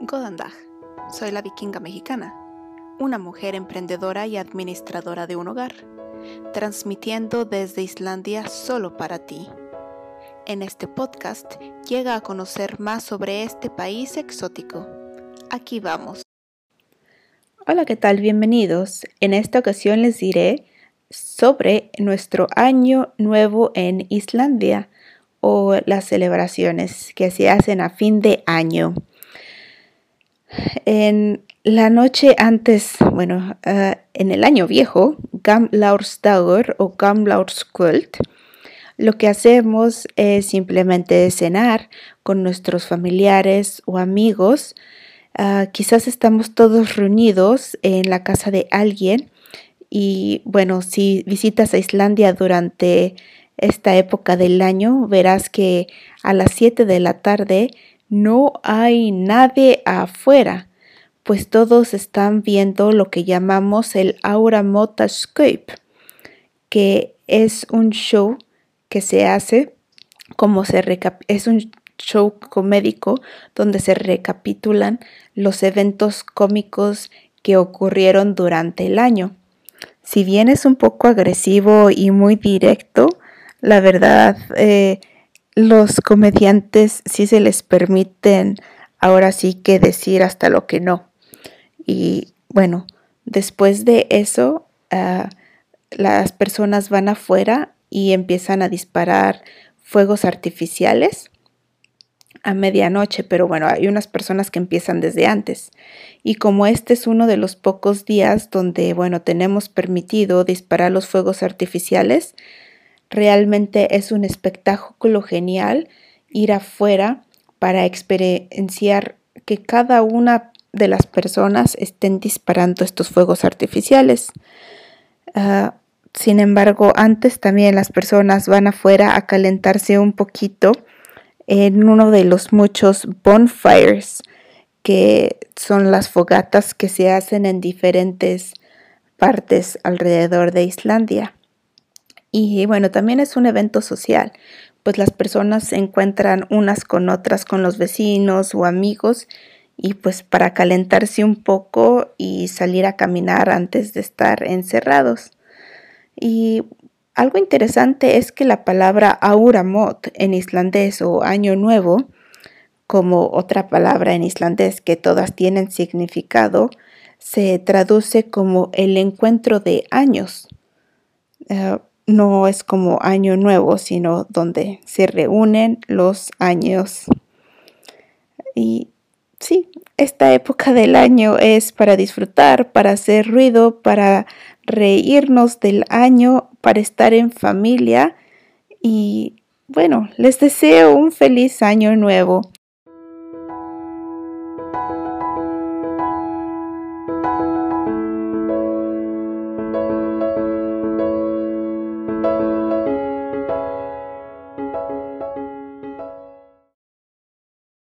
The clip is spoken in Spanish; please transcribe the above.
Godandag. Soy la vikinga mexicana, una mujer emprendedora y administradora de un hogar, transmitiendo desde Islandia solo para ti. En este podcast llega a conocer más sobre este país exótico. Aquí vamos. Hola, ¿qué tal? Bienvenidos. En esta ocasión les diré sobre nuestro año nuevo en Islandia o las celebraciones que se hacen a fin de año. En la noche antes, bueno, uh, en el año viejo, Gamlaursdagur o Gamlaurskvöld, lo que hacemos es simplemente cenar con nuestros familiares o amigos. Uh, quizás estamos todos reunidos en la casa de alguien y bueno, si visitas a Islandia durante esta época del año, verás que a las 7 de la tarde no hay nadie afuera, pues todos están viendo lo que llamamos el Aura Motascope, que es un show que se hace como se es un show comédico donde se recapitulan los eventos cómicos que ocurrieron durante el año. Si bien es un poco agresivo y muy directo, la verdad eh, los comediantes sí se les permiten ahora sí que decir hasta lo que no. Y bueno, después de eso, ah, las personas van afuera y empiezan a disparar fuegos artificiales a medianoche, pero bueno, hay unas personas que empiezan desde antes. Y como este es uno de los pocos días donde, bueno, tenemos permitido disparar los fuegos artificiales, Realmente es un espectáculo genial ir afuera para experienciar que cada una de las personas estén disparando estos fuegos artificiales. Ah, sin embargo, antes también las personas van afuera a calentarse un poquito en uno de los muchos bonfires que son las fogatas que se hacen en diferentes partes alrededor de Islandia. Y bueno, también es un evento social, pues las personas se encuentran unas con otras, con los vecinos o amigos, y pues para calentarse un poco y salir a caminar antes de estar encerrados. Y algo interesante es que la palabra Auramot en islandés o año nuevo, como otra palabra en islandés que todas tienen significado, se traduce como el encuentro de años. Eh, no es como año nuevo, sino donde se reúnen los años. Y sí, esta época del año es para disfrutar, para hacer ruido, para reírnos del año, para estar en familia. Y bueno, les deseo un feliz año nuevo.